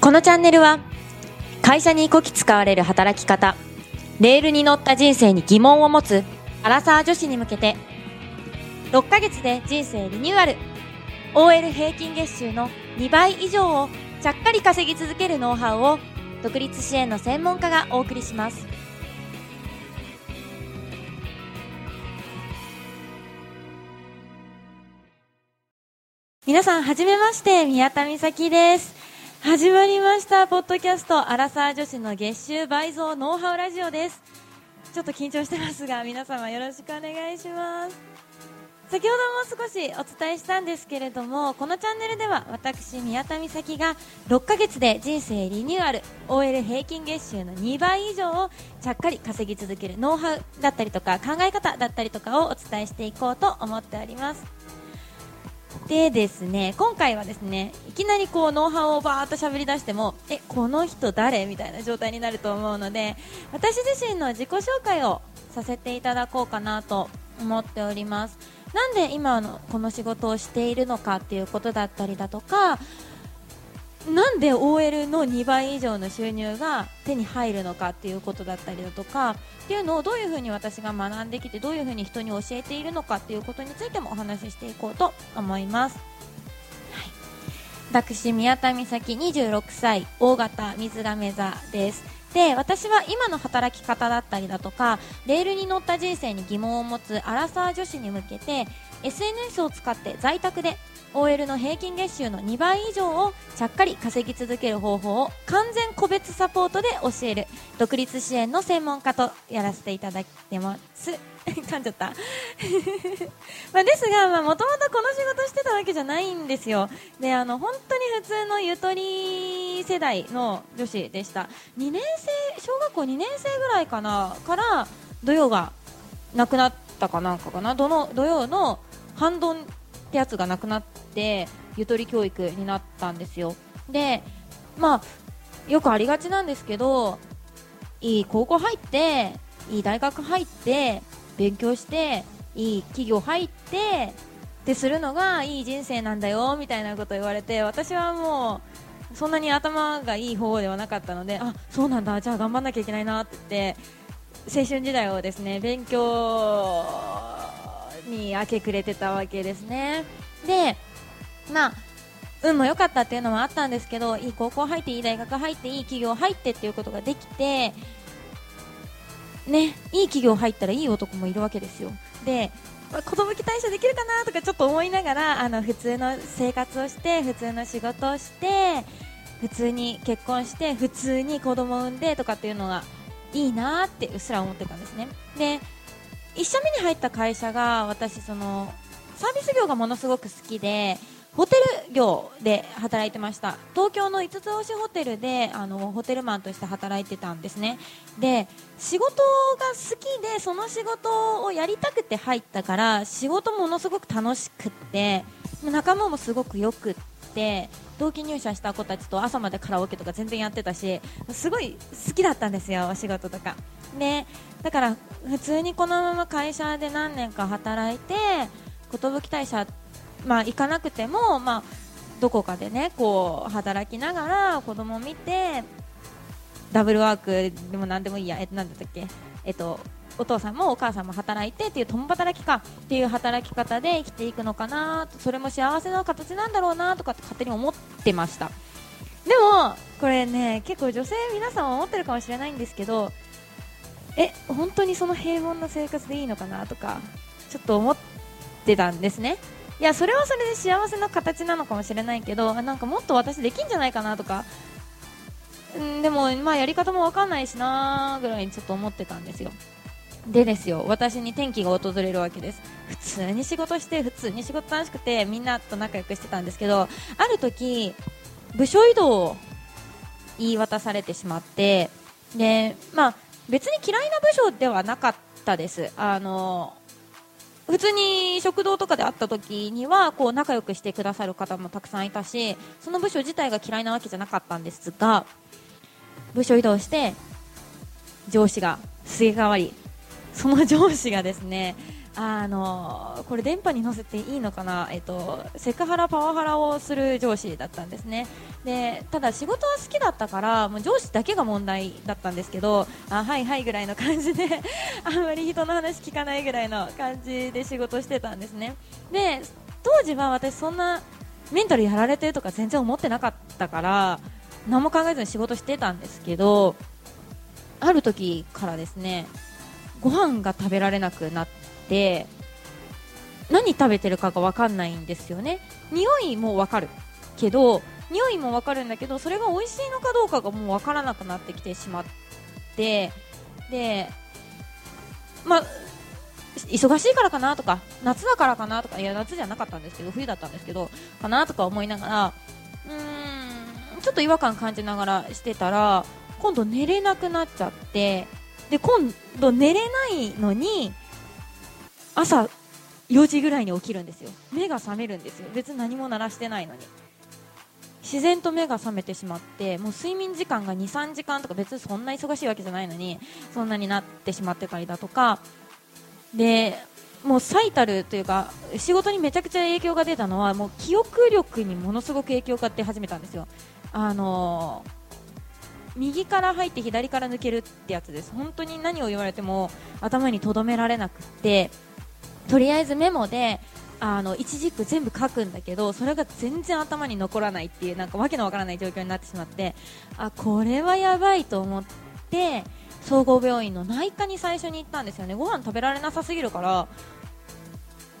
このチャンネルは会社にこき使われる働き方レールに乗った人生に疑問を持つアラサー女子に向けて6ヶ月で人生リニューアル。OL 平均月収の2倍以上をちゃっかり稼ぎ続けるノウハウを独立支援の専門家がお送りします。皆さんはじめまして宮田美咲です。始まりました。ポッドキャストアラサー女子の月収倍増ノウハウラジオです。ちょっと緊張してますが皆様よろしくお願いします。先ほども少しお伝えしたんですけれどもこのチャンネルでは私宮田美咲が6ヶ月で人生リニューアル OL 平均月収の2倍以上をちゃっかり稼ぎ続けるノウハウだったりとか考え方だったりとかをお伝えしていこうと思っております。でですね今回はですねいきなりこうノウハウをバーっと喋り出してもえこの人誰？みたいな状態になると思うので私自身の自己紹介をさせていただこうかなと思っております。なんで今のこの仕事をしているのかっていうことだったりだとかなんで OL の2倍以上の収入が手に入るのかっていうことだったりだとかっていうのをどういうふうに私が学んできてどういうふうに人に教えているのかっていうことについてもお話ししていこうと思います。はい、私宮田美咲26歳大型水亀座ですで私は今の働き方だったりだとかレールに乗った人生に疑問を持つアラサー女子に向けて SNS を使って在宅で OL の平均月収の2倍以上をちゃっかり稼ぎ続ける方法を完全個別サポートで教える独立支援の専門家とやらせていただいてます 噛んじゃった。まあですが、もともとこの仕事してたわけじゃないんですよ。であの本当に普通のゆとり世代の女子でした。2年生小学校2年生ぐらいかなから土曜がなくなったかなんかかな。どの土曜の半ドンってやつがなくなってゆとり教育になったんですよ。でまあよくありがちなんですけどいい高校入っていい大学入って勉強していい企業入ってってするのがいい人生なんだよみたいなこと言われて私はもうそんなに頭がいい方ではなかったのであそうなんだじゃあ頑張らなきゃいけないなってって青春時代をですね勉強に明け暮れてたわけですね。で、まあ、運も良かったっていうのもあったんですけど、いい高校入って、いい大学入って、いい企業入ってっていうことができて、ね、いい企業入ったらいい男もいるわけですよ。で、子供期待者できるかなとかちょっと思いながらあの普通の生活をして普通の仕事をして普通に結婚して普通に子供を産んでとかっていうのがいいなってうっすら思ってたんですねで1社目に入った会社が私そのサービス業がものすごく好きで業で働いてました。東京の5つ星ホテルであのホテルマンとして働いてたんですね。で仕事が好きでその仕事をやりたくて入ったから仕事ものすごく楽しくって仲間もすごくよくって同期入社した子たちと朝までカラオケとか全然やってたしすごい好きだったんですよお仕事とか。でだから普通にこのまま会社で何年か働いて寿退社、まあ、行かなくても、まあ、どこかでねこう働きながら子供を見てダブルワークでも何でもいいや、えっと、何だったっけ、えっと、お父さんもお母さんも働いてっていう共働きかっていう働き方で生きていくのかなそれも幸せな形なんだろうなとかって勝手に思ってました。でもこれね結構女性皆さん思ってるかもしれないんですけどえ本当にその平凡な生活でいいのかなとかちょっと思ってたんですね。いやそれはそれで幸せな形なのかもしれないけどなんかもっと私できんじゃないかなとか。んでもまあやり方も分かんないしなぐらいにちょっと思ってたんですよ。でですよ私に転機が訪れるわけです。普通に仕事して普通に仕事楽しくてみんなと仲良くしてたんですけどある時部署移動を言い渡されてしまってでまあ別に嫌いな部署ではなかったです。あの普通に食堂とかで会った時にはこう仲良くしてくださる方もたくさんいたしその部署自体が嫌いなわけじゃなかったんですが部署移動して上司がすげ替わりその上司がですねあのこれ電波に乗せていいのかな、えっと、セクハラ、パワハラをする上司だったんですね。でただ仕事は好きだったからもう上司だけが問題だったんですけどあはいはいぐらいの感じで あんまり人の話聞かないぐらいの感じで仕事してたんですね。で当時は私そんなメンタルやられてるとか全然思ってなかったから何も考えずに仕事してたんですけどある時からですねご飯が食べられなくなって何食べてるかが分かんないんですよね。匂いも分かる。けど匂いも分かるんだけどそれが美味しいのかどうかがもう分からなくなってきてしまってでまあ忙しいからかなとか夏だからかなとかいや夏じゃなかったんですけど冬だったんですけどかなとか思いながらうーんちょっと違和感感じながらしてたら今度寝れなくなっちゃってで今度寝れないのに朝4時ぐらいに起きるんですよ。目が覚めるんですよ。別に何も鳴らしてないのに。自然と目が覚めてしまってもう睡眠時間が23時間とか別にそんな忙しいわけじゃないのにそんなになってしまってたりだとか。でもう最たるというか仕事にめちゃくちゃ影響が出たのはもう記憶力にものすごく影響が出始めたんですよ。あのー右から入って左から抜けるってやつです。本当に何を言われても頭にとどめられなくってとりあえずメモであの一軸全部書くんだけどそれが全然頭に残らないっていうなんかわけのわからない状況になってしまってあこれはやばいと思って総合病院の内科に最初に行ったんですよね。ご飯食べられなさすぎるから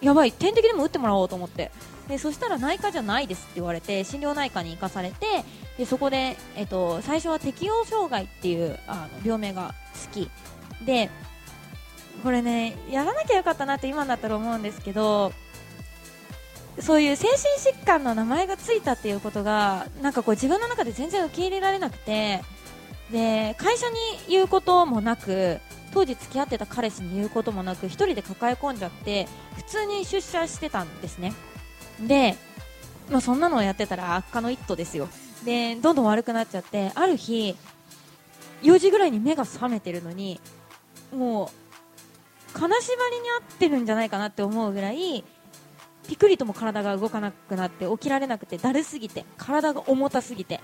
やばい点滴でも打ってもらおうと思って。でそしたら内科じゃないですって言われて心療内科に行かされてでそこで、えっと、最初は適応障害っていうあの病名が好き。でこれねやらなきゃよかったなって今だったら思うんですけどそういう精神疾患の名前がついたっていうことがなんかこう自分の中で全然受け入れられなくてで会社に言うこともなく当時付き合ってた彼氏に言うこともなく1人で抱え込んじゃって普通に出社してたんですね。で、まあ、そんなのをやってたら悪化の一途ですよ。でどんどん悪くなっちゃってある日4時ぐらいに目が覚めてるのにもう金縛りに合ってるんじゃないかなって思うぐらいピクリとも体が動かなくなって起きられなくてだるすぎて体が重たすぎて。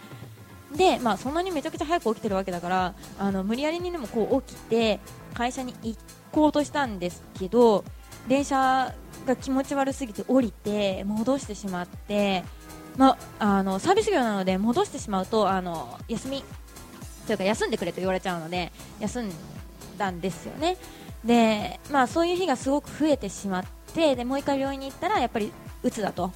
で、まあ、そんなにめちゃくちゃ早く起きてるわけだからあの無理やりにでもこう起きて会社に行こうとしたんですけど電車が気持ち悪すぎて降りて戻してしまって、まあ、のサービス業なので戻してしまうとあの休みというか休んでくれと言われちゃうので休んだんですよね。で、まあ、そういう日がすごく増えてしまってでもう一回病院に行ったらやっぱりうつだと。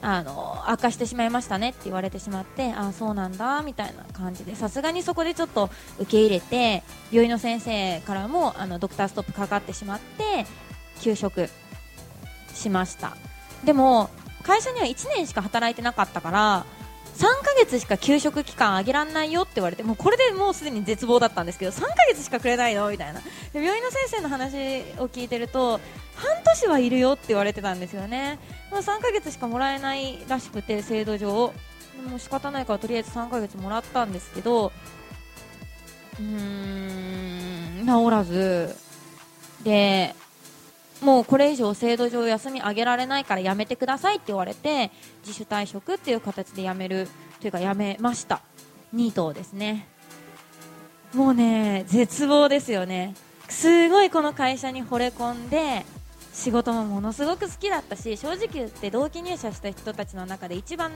あの悪化してしまいましたねって言われてしまってあそうなんだみたいな感じで。さすがにそこでちょっと受け入れて病院の先生からもあのドクターストップかかってしまって休職しました。でも会社には1年しか働いてなかったから3ヶ月しか休職期間あげられないよって言われてもうこれでもうすでに絶望だったんですけど3ヶ月しかくれないのみたいな。で病院の先生の話を聞いてると半年はいるよって言われてたんですよね、まあ、3ヶ月しかもらえないらしくて制度上。でも仕方ないからとりあえず3ヶ月もらったんですけどうーん治らず。でもうこれ以上制度上休み上げられないから辞めてくださいって言われて自主退職っていう形で辞めるというか辞めました。2頭ですね。もうね絶望ですよね。すごいこの会社に惚れ込んで仕事もものすごく好きだったし正直言って同期入社した人たちの中で一番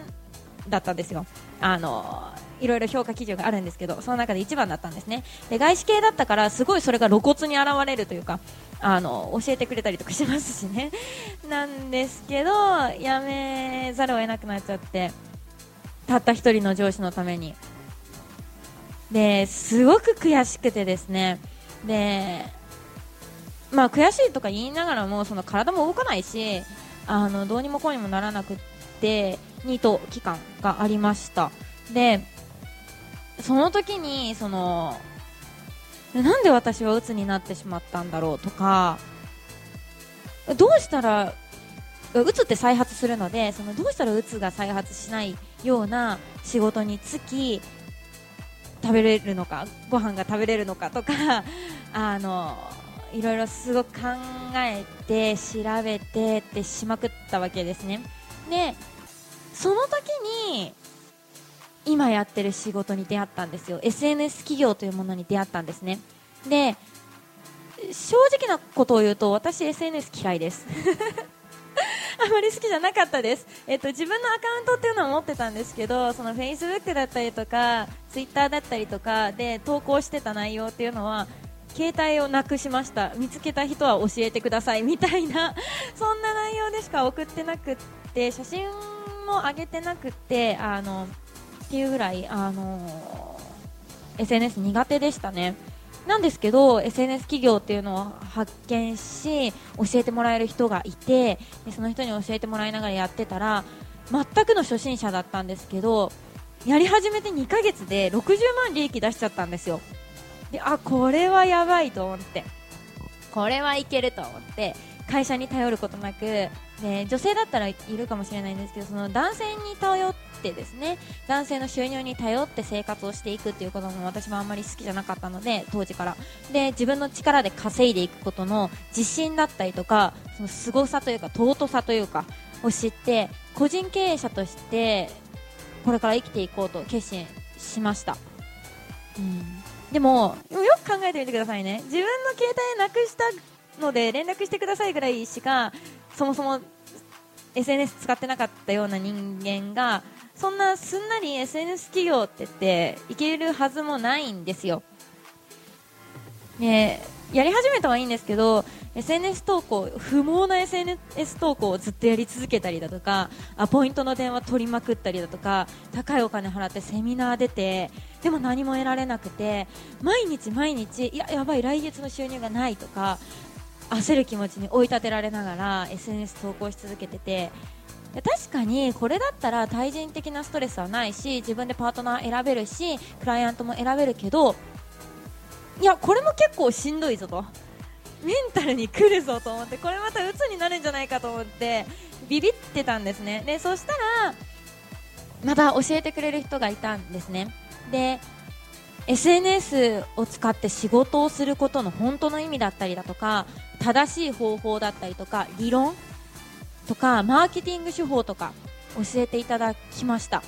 だったんですよ。あのいろいろ評価基準があるんですけどその中で一番だったんですね。で外資系だったからすごいそれが露骨に現れるというかあの教えてくれたりとかしますしね。なんですけど辞めざるを得なくなっちゃってたった一人の上司のために。ですごく悔しくてですね。でまあ悔しいとか言いながらもその体も動かないしあのどうにもこうにもならなくってニート期間がありました。でその時にそのなんで私は鬱になってしまったんだろうとかどうしたらうつって再発するのでそのどうしたらうつが再発しないような仕事に就き食べれるのかご飯が食べれるのかとか あのいろいろすごく考えて調べてってしまくったわけですね。でその時に今やってる仕事に出会ったんですよ。SNS 企業というものに出会ったんですね。で正直なことを言うと私 SNS 嫌いです。あまり好きじゃなかったです、えっと、自分のアカウントっていうのは持ってたんですけどその Facebook だったりとか Twitter だったりとかで投稿してた内容っていうのは携帯をなくしました。見つけた人は教えてくださいみたいな そんな内容でしか送ってなくって写真も上げてなくってあのっていうぐらいあの SNS 苦手でしたね。なんですけど SNS 企業っていうのを発見し教えてもらえる人がいてでその人に教えてもらいながらやってたら全くの初心者だったんですけどやり始めて2ヶ月で60万利益出しちゃったんですよであこれはやばいと思ってこれはいけると思って会社に頼ることなくで女性だったらいるかもしれないんですけどその男性に頼ってですね男性の収入に頼って生活をしていくっていうことも私もあんまり好きじゃなかったので当時から。で自分の力で稼いでいくことの自信だったりとかその凄さというか尊さというかを知って個人経営者としてこれから生きていこうと決心しました。うん。でもよく考えてみてくださいね。自分の携帯なくしたので連絡してくださいぐらいしかそもそも SNS 使ってなかったような人間がそんなすんなり SNS 企業って言っていけるはずもないんですよ。ねやり始めたはいいんですけど SNS 投稿不毛な SNS 投稿をずっとやり続けたりだとかアポイントの電話取りまくったりだとか高いお金払ってセミナー出てでも何も得られなくて毎日毎日いややばい来月の収入がないとか焦る気持ちに追い立てられながら SNS 投稿し続けてて確かにこれだったら対人的なストレスはないし自分でパートナー選べるしクライアントも選べるけどいやこれも結構しんどいぞと。メンタルに来るぞと思ってこれまた鬱になるんじゃないかと思ってビビってたんですね。でそしたらまた教えてくれる人がいたんですね。で SNS を使って仕事をすることの本当の意味だったりだとか正しい方法だったりとか理論とかマーケティング手法とか教えていただきました。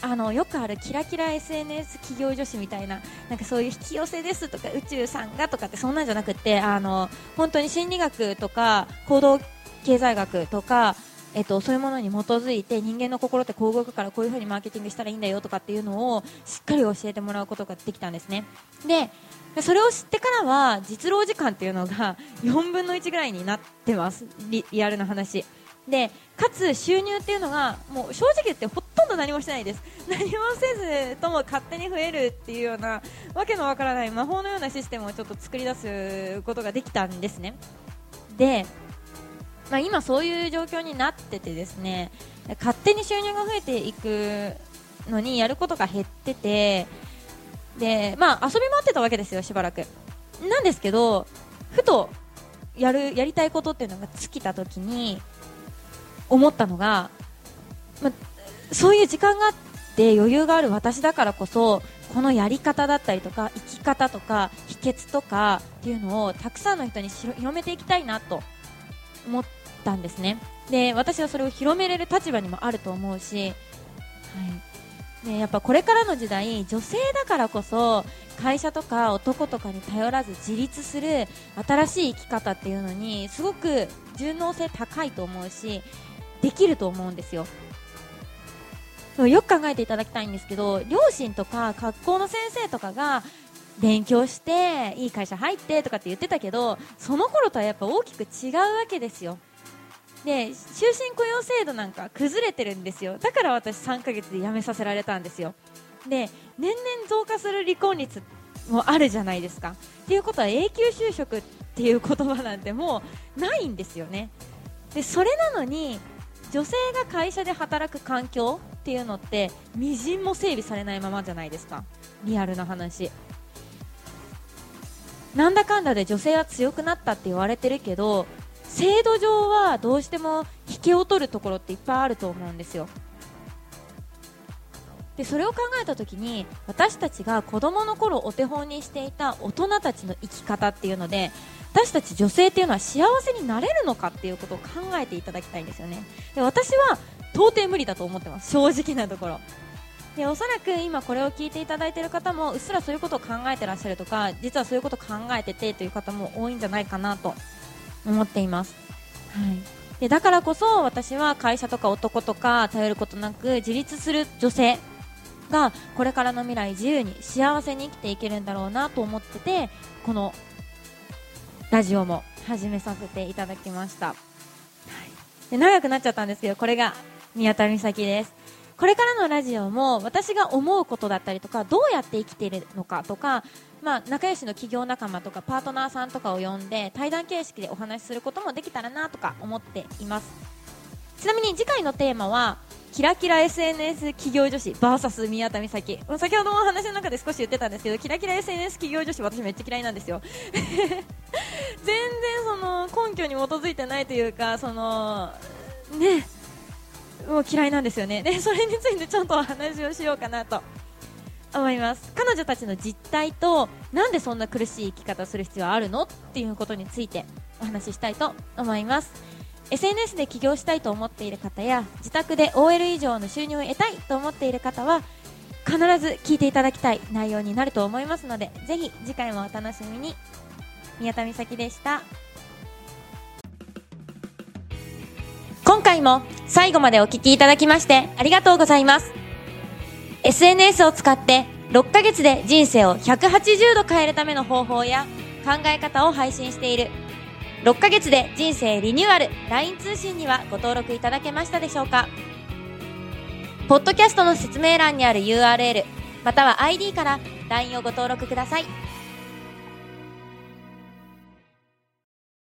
あのよくあるキラキラ SNS 企業女子みたいななんかそういう引き寄せですとか宇宙さんがとかってそんなんじゃなくてあの本当に心理学とか行動経済学とかえっと、そういうものに基づいて人間の心ってこう動くからこういう風にマーケティングしたらいいんだよとかっていうのをしっかり教えてもらうことができたんですね。でそれを知ってからは実労時間っていうのが 4分の1ぐらいになってます。リアルな話。でかつ収入っていうのがもう正直言ってほとんど何もしてないです。何もせずとも勝手に増えるっていうようなわけのわからない魔法のようなシステムをちょっと作り出すことができたんですね。でまあ、今そういう状況になっててですね勝手に収入が増えていくのにやることが減っててで、まあ、遊び回ってたわけですよ、しばらく。なんですけどふとやるやりたいことっていうのが尽きた時に思ったのが、ま、そういう時間があって余裕がある私だからこそこのやり方だったりとか生き方とか秘訣とかっていうのをたくさんの人に広めていきたいなと思ったんですね。で私はそれを広めれる立場にもあると思うし、はい。ね、やっぱこれからの時代女性だからこそ会社とか男とかに頼らず自立する新しい生き方っていうのにすごく順応性高いと思うしできると思うんですよ。よく考えていただきたいんですけど両親とか学校の先生とかが勉強していい会社入ってとかって言ってたけどその頃とはやっぱ大きく違うわけですよ。で終身雇用制度なんか崩れてるんですよ。だから私3ヶ月で辞めさせられたんですよ。で年々増加する離婚率もあるじゃないですか。っていうことは永久就職っていう言葉なんてもうないんですよね。でそれなのに女性が会社で働く環境っていうのってみじんも整備されないままじゃないですか。リアルな話。なんだかんだで女性は強くなったって言われてるけど制度上はどうしても引けを取るところっていっぱいあると思うんですよ。でそれを考えた時に私たちが子どもの頃お手本にしていた大人たちの生き方っていうので私たち女性っていうのは幸せになれるのかっていうことを考えていただきたいんですよね。で私は到底無理だと思ってます。正直なところ。でおそらく今これを聞いていただいている方もうっすらそういうことを考えてらっしゃるとか実はそういうことを考えててという方も多いんじゃないかなと思っています、はい、でだからこそ私は会社とか男とか頼ることなく自立する女性がこれからの未来自由に幸せに生きていけるんだろうなと思っててこのラジオも始めさせていただきました、はい、で長くなっちゃったんですけどこれが宮田美咲です。これからのラジオも私が思うことだったりとかどうやって生きているのかとか、まあ、仲良しの企業仲間とかパートナーさんとかを呼んで対談形式でお話しすることもできたらなとか思っています。ちなみに次回のテーマはキラキラ SNS 企業女子 VS 宮田美咲。先ほども話の中で少し言ってたんですけどキラキラ SNS 企業女子私めっちゃ嫌いなんですよ。全然その根拠に基づいてないというかそのねもう嫌いなんですよね。でそれについてちょっとお話をしようかなと思います。彼女たちの実態となんでそんな苦しい生き方する必要あるのっていうことについてお話ししたいと思います。SNS で起業したいと思っている方や自宅で OL 以上の収入を得たいと思っている方は必ず聞いていただきたい内容になると思いますのでぜひ次回もお楽しみに。宮田美咲でした。今回も最後までお聞きいただきましてありがとうございます。SNS を使って6ヶ月で人生を180度変えるための方法や考え方を配信している6ヶ月で人生リニューアル LINE 通信にはご登録いただけましたでしょうかポッドキャストの説明欄にある URL または ID から LINE をご登録ください。